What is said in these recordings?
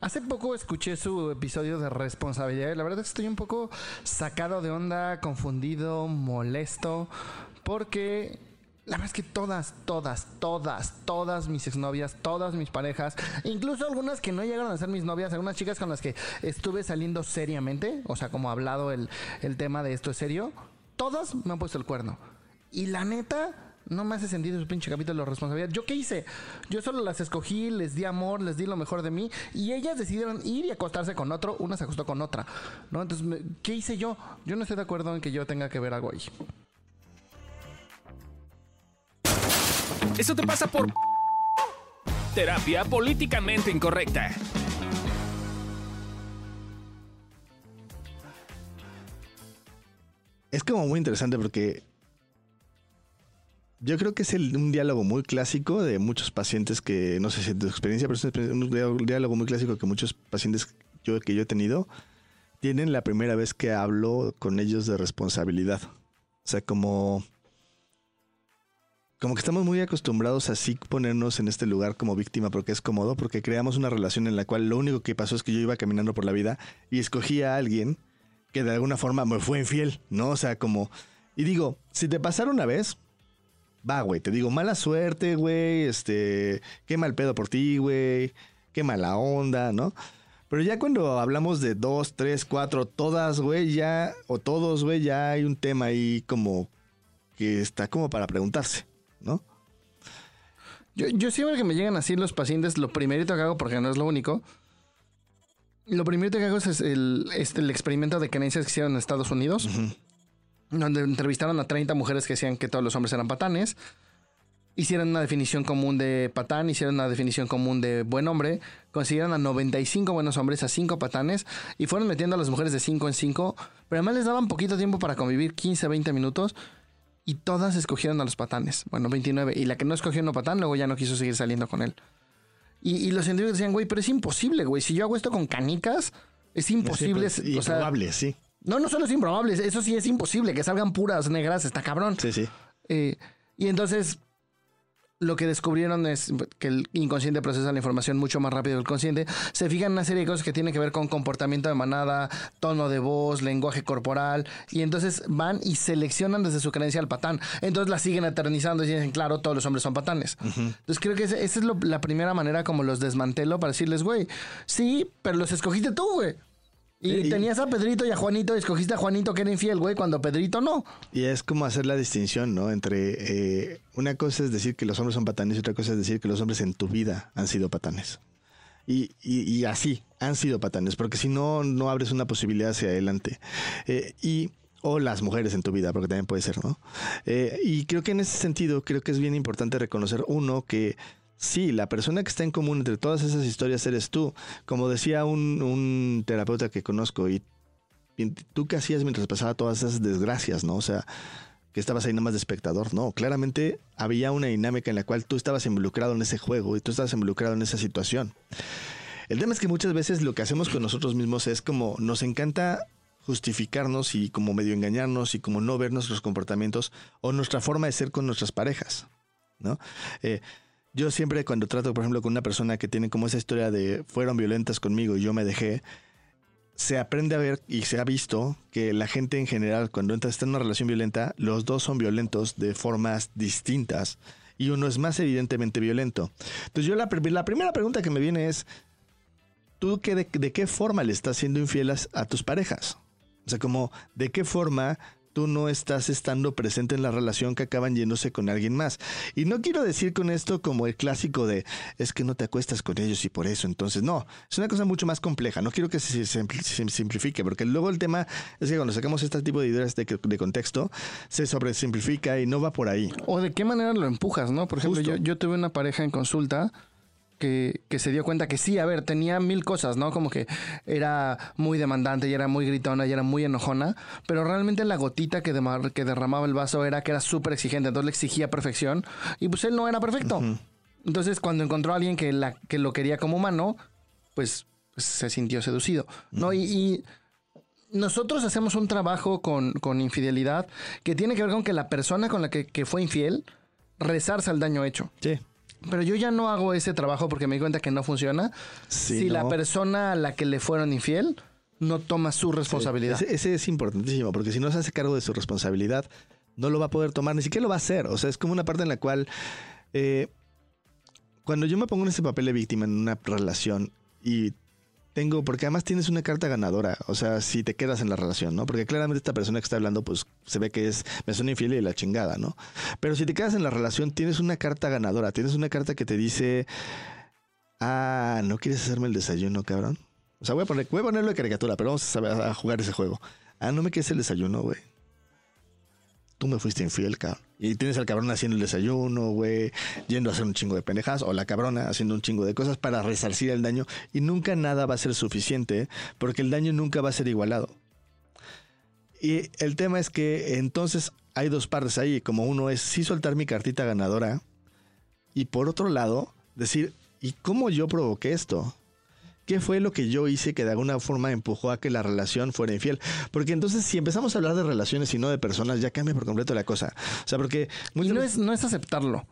Hace poco escuché su episodio de responsabilidad y la verdad estoy un poco sacado de onda, confundido, molesto, porque la verdad es que todas, todas, todas, todas mis exnovias, todas mis parejas, incluso algunas que no llegaron a ser mis novias, algunas chicas con las que estuve saliendo seriamente, o sea, como hablado el, el tema de esto es serio, todas me han puesto el cuerno. Y la neta, no me hace sentido su pinche capítulo de responsabilidad. ¿Yo qué hice? Yo solo las escogí, les di amor, les di lo mejor de mí y ellas decidieron ir y acostarse con otro, una se acostó con otra, ¿no? Entonces, me- ¿qué hice yo? Yo no estoy de acuerdo en que yo tenga que ver algo ahí. Eso te pasa por terapia políticamente incorrecta. Es como muy interesante porque yo creo que es un diálogo muy clásico de muchos pacientes que, no sé si tu experiencia, pero es un un diálogo muy clásico que muchos pacientes yo, que yo he tenido tienen la primera vez que hablo con ellos de responsabilidad. O sea, como... Como que estamos muy acostumbrados a así ponernos en este lugar como víctima porque es cómodo, porque creamos una relación en la cual lo único que pasó es que yo iba caminando por la vida y escogí a alguien que de alguna forma me fue infiel, ¿no? O sea, como... Y digo, si te pasara una vez, va, güey, te digo, mala suerte, güey, este, qué mal pedo por ti, güey, qué mala onda, ¿no? Pero ya cuando hablamos de dos, tres, cuatro, todas, güey, ya, o todos, güey, ya hay un tema ahí como que está como para preguntarse, ¿no? Yo, yo siempre que me llegan así los pacientes, lo primerito que hago, porque no es lo único, lo primerito que hago es el, este, el experimento de creencias que hicieron en Estados Unidos, donde entrevistaron a 30 mujeres que decían que todos los hombres eran patanes. Hicieron una definición común de patán, hicieron una definición común de buen hombre, consiguieron a 95 buenos hombres, a 5 patanes, y fueron metiendo a las mujeres de 5 en 5, pero además les daban poquito tiempo para convivir, 15, 20 minutos, y todas escogieron a los patanes. Bueno, 29. Y la que no escogió no patán, luego ya no quiso seguir saliendo con él. Y, y los científicos decían, güey, pero es imposible, güey. Si yo hago esto con canicas, es imposible. Sí, o sea, improbable, sí. No, no solo es improbable, eso sí es imposible, que salgan puras negras, está cabrón. Sí, sí. Eh, y entonces lo que descubrieron es que el inconsciente procesa la información mucho más rápido que el consciente. Se fijan en una serie de cosas que tienen que ver con comportamiento de manada, tono de voz, lenguaje corporal. Y entonces van y seleccionan desde su creencia al patán. Entonces la siguen eternizando y dicen, claro, todos los hombres son patanes. Entonces creo que esa es lo- la primera manera como los desmantelo para decirles, güey, sí, pero los escogiste tú, güey. Y Y- tenías a Pedrito y a Juanito y escogiste a Juanito que era infiel, güey, cuando Pedrito no. Y es como hacer la distinción, ¿no? Entre eh, una cosa es decir que los hombres son patanes y otra cosa es decir que los hombres en tu vida han sido patanes. Y, y- y así, han sido patanes, porque si no, no abres una posibilidad hacia adelante. Eh, y o las mujeres en tu vida, porque también puede ser, ¿no? Eh, y creo que en ese sentido, creo que es bien importante reconocer, uno, que sí, la persona que está en común entre todas esas historias eres tú. Como decía un, un terapeuta que conozco, y y tú qué hacías mientras pasaba todas esas desgracias, ¿no? O sea, que estabas ahí nomás de espectador, no, claramente había una dinámica en la cual tú estabas involucrado en ese juego y tú estabas involucrado en esa situación. El tema es que muchas veces lo que hacemos con nosotros mismos es como nos encanta justificarnos y como medio engañarnos y como no ver nuestros comportamientos o nuestra forma de ser con nuestras parejas, ¿no? Eh, yo siempre cuando trato, por ejemplo, con una persona que tiene como esa historia de fueron violentas conmigo y yo me dejé, se aprende a ver y se ha visto que la gente en general, cuando entra en una relación violenta, los dos son violentos de formas distintas y uno es más evidentemente violento. Entonces yo la, pr- la primera pregunta que me viene es, ¿tú qué, de, qué forma le estás siendo infiel a, a tus parejas? O sea, como, ¿de qué forma tú no estás estando presente en la relación que acaban yéndose con alguien más? Y no quiero decir con esto como el clásico de, es que no te acuestas con ellos y por eso, entonces, no, es una cosa mucho más compleja, no quiero que se, simplifique, porque luego el tema es que cuando sacamos este tipo de ideas de, de contexto, se sobresimplifica y no va por ahí. O de qué manera lo empujas, ¿no? Por ejemplo, Justo. yo, yo tuve una pareja en consulta que, que se dio cuenta que sí, a ver, tenía mil cosas, ¿no? Como que era muy demandante y era muy gritona y era muy enojona, pero realmente la gotita que, que derramaba el vaso era que era súper exigente, entonces le exigía perfección y pues él no era perfecto. Entonces cuando encontró a alguien que, la, que lo quería como humano, pues, pues se sintió seducido, ¿no? Y... y nosotros hacemos un trabajo con, con infidelidad que tiene que ver con que la persona con la que, que fue infiel resarza el daño hecho. Sí. Pero yo ya no hago ese trabajo porque me di cuenta que no funciona. Sí, si la persona a la que le fueron infiel no toma su responsabilidad. Ese, ese es importantísimo, porque si no se hace cargo de su responsabilidad, no lo va a poder tomar, ni siquiera lo va a hacer. O sea, es como una parte en la cual, eh, cuando yo me pongo en ese papel de víctima en una relación y tengo, porque además tienes una carta ganadora, o sea, si te quedas en la relación, ¿no? Porque claramente esta persona que está hablando, pues se ve que es, me son infiel y la chingada, ¿no? Pero si te quedas en la relación, tienes una carta ganadora, tienes una carta que te dice, ah, ¿no quieres hacerme el desayuno, cabrón? O sea, voy a, ponerlo de caricatura, pero vamos a jugar ese juego. Ah, no me quieres el desayuno, güey. Tú me fuiste infiel, cabrón. Y tienes al cabrón haciendo el desayuno, güey, yendo a hacer un chingo de pendejas, o la cabrona haciendo un chingo de cosas para resarcir el daño, y nunca nada va a ser suficiente, porque el daño nunca va a ser igualado. Y el tema es que entonces hay dos partes ahí, como uno es sí soltar mi cartita ganadora, y por otro lado, decir, ¿y cómo yo provoqué esto? ¿Qué fue lo que yo hice que de alguna forma empujó a que la relación fuera infiel? Porque entonces si empezamos a hablar de relaciones y no de personas, ya cambia por completo la cosa. O sea, porque Y no es, no es aceptarlo.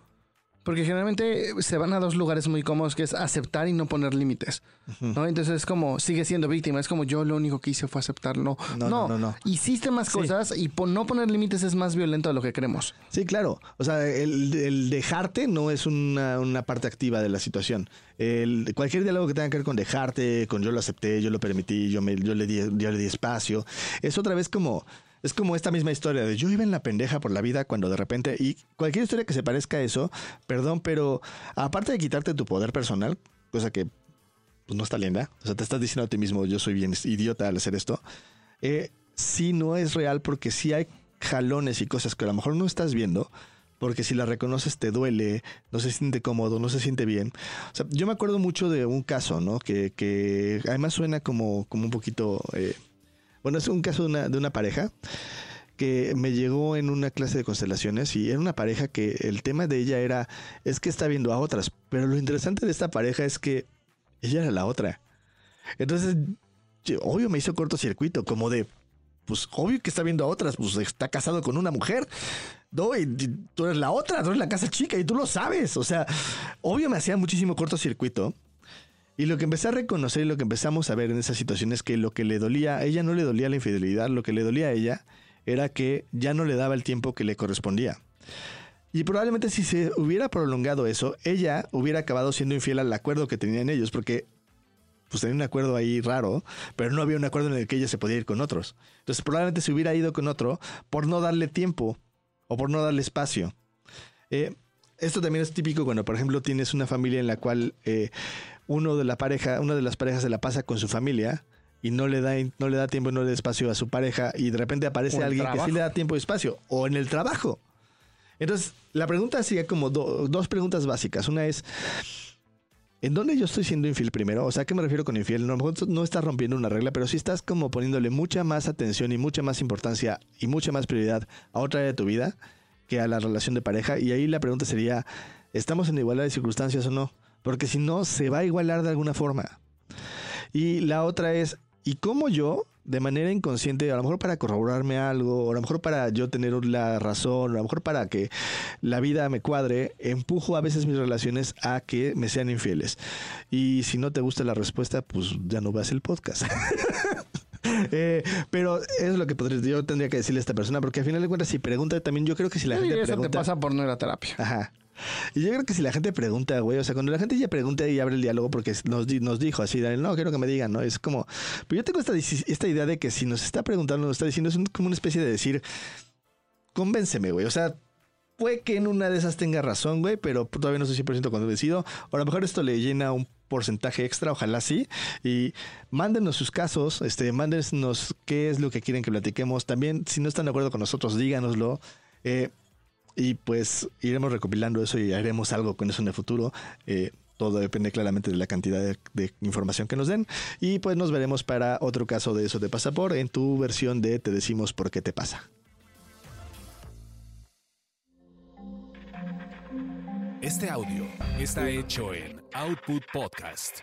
Porque generalmente se van a dos lugares muy cómodos, que es aceptar y no poner límites. ¿no? Entonces es como, sigue siendo víctima. Es como yo lo único que hice fue aceptarlo. No, no, no, no. Hiciste más Sí. cosas y po- no poner límites es más violento de lo que creemos. Sí, claro. O sea, el, el dejarte no es una, una parte activa de la situación. El, cualquier diálogo que tenga que ver con dejarte, con yo lo acepté, yo lo permití, yo, me, yo, le, di, yo le di espacio, es otra vez como... Es como esta misma historia de yo iba en la pendeja por la vida cuando de repente, y cualquier historia que se parezca a eso, perdón, pero aparte de quitarte tu poder personal, cosa que pues no está linda, o sea, te estás diciendo a ti mismo, yo soy bien idiota al hacer esto, eh, sí no es real porque sí hay jalones y cosas que a lo mejor no estás viendo, porque si la reconoces te duele, no se siente cómodo, no se siente bien. O sea, yo me acuerdo mucho de un caso, ¿no? Que, además suena como, como un poquito... eh, bueno, es un caso de una, pareja que me llegó en una clase de constelaciones y era una pareja que el tema de ella era, es que está viendo a otras, pero lo interesante de esta pareja es que ella era la otra. Entonces, yo- obvio me hizo cortocircuito, como de, pues obvio que está viendo a otras, pues está casado con una mujer. No, y tú eres la otra, tú eres la casa chica y tú lo sabes. O sea, obvio me hacía muchísimo cortocircuito. Y lo que empecé a reconocer y lo que empezamos a ver en esa situación es que lo que le dolía, a ella no le dolía la infidelidad, lo que le dolía a ella era que ya no le daba el tiempo que le correspondía. Y probablemente si se hubiera prolongado eso, ella hubiera acabado siendo infiel al acuerdo que tenían ellos, porque pues tenía un acuerdo ahí raro, pero no había un acuerdo en el que ella se podía ir con otros. Entonces probablemente se hubiera ido con otro por no darle tiempo o por no darle espacio. Eh, esto también es típico cuando, por ejemplo, tienes una familia en la cual eh, uno de la pareja, una de las parejas se la pasa con su familia y no le da, no le da tiempo y no le da espacio a su pareja y de repente aparece alguien que sí le da tiempo y espacio o en el trabajo. Entonces, la pregunta sería como do- dos preguntas básicas. Una es, ¿en dónde yo estoy siendo infiel primero? O sea, ¿a qué me refiero con infiel? No, no estás rompiendo una regla, pero sí estás como poniéndole mucha más atención y mucha más importancia y mucha más prioridad a otra área de tu vida que a la relación de pareja. Y ahí la pregunta sería, ¿estamos en igualdad de circunstancias o no? Porque si no, se va a igualar de alguna forma. Y la otra es, ¿y cómo yo, de manera inconsciente, a lo mejor para corroborarme algo, o a lo mejor para yo tener la razón, o a lo mejor para que la vida me cuadre, empujo a veces mis relaciones a que me sean infieles? Y si no te gusta la respuesta, pues ya no veas el podcast. Eh, pero es lo que podría, yo tendría que decirle a esta persona, porque al final de cuentas, si pregunta también, yo creo que si la Yo gente diría, eso te pregunta. pasa por no ir a terapia. Ajá. Y yo creo que si la gente pregunta, güey, o sea, cuando la gente ya pregunta y abre el diálogo, porque nos, nos dijo así, Daniel, no, quiero que me digan, ¿no? Es como, pero yo tengo esta, esta idea de que si nos está preguntando, nos está diciendo, es un- como una especie de decir, convénceme, güey, o sea, puede que en una de esas tenga razón, güey, pero todavía no estoy 100% convencido, o a lo mejor esto le llena un porcentaje extra, ojalá sí, y mándenos sus casos, este, mándenos qué es lo que quieren que platiquemos, también si no están de acuerdo con nosotros, díganoslo, eh, y pues iremos recopilando eso y haremos algo con eso en el futuro. Eh, todo depende claramente de la cantidad de, información que nos den. Y pues nos veremos para otro caso de eso de Pasaport en tu versión de Te decimos por qué te pasa. Este audio está hecho en Output Podcast.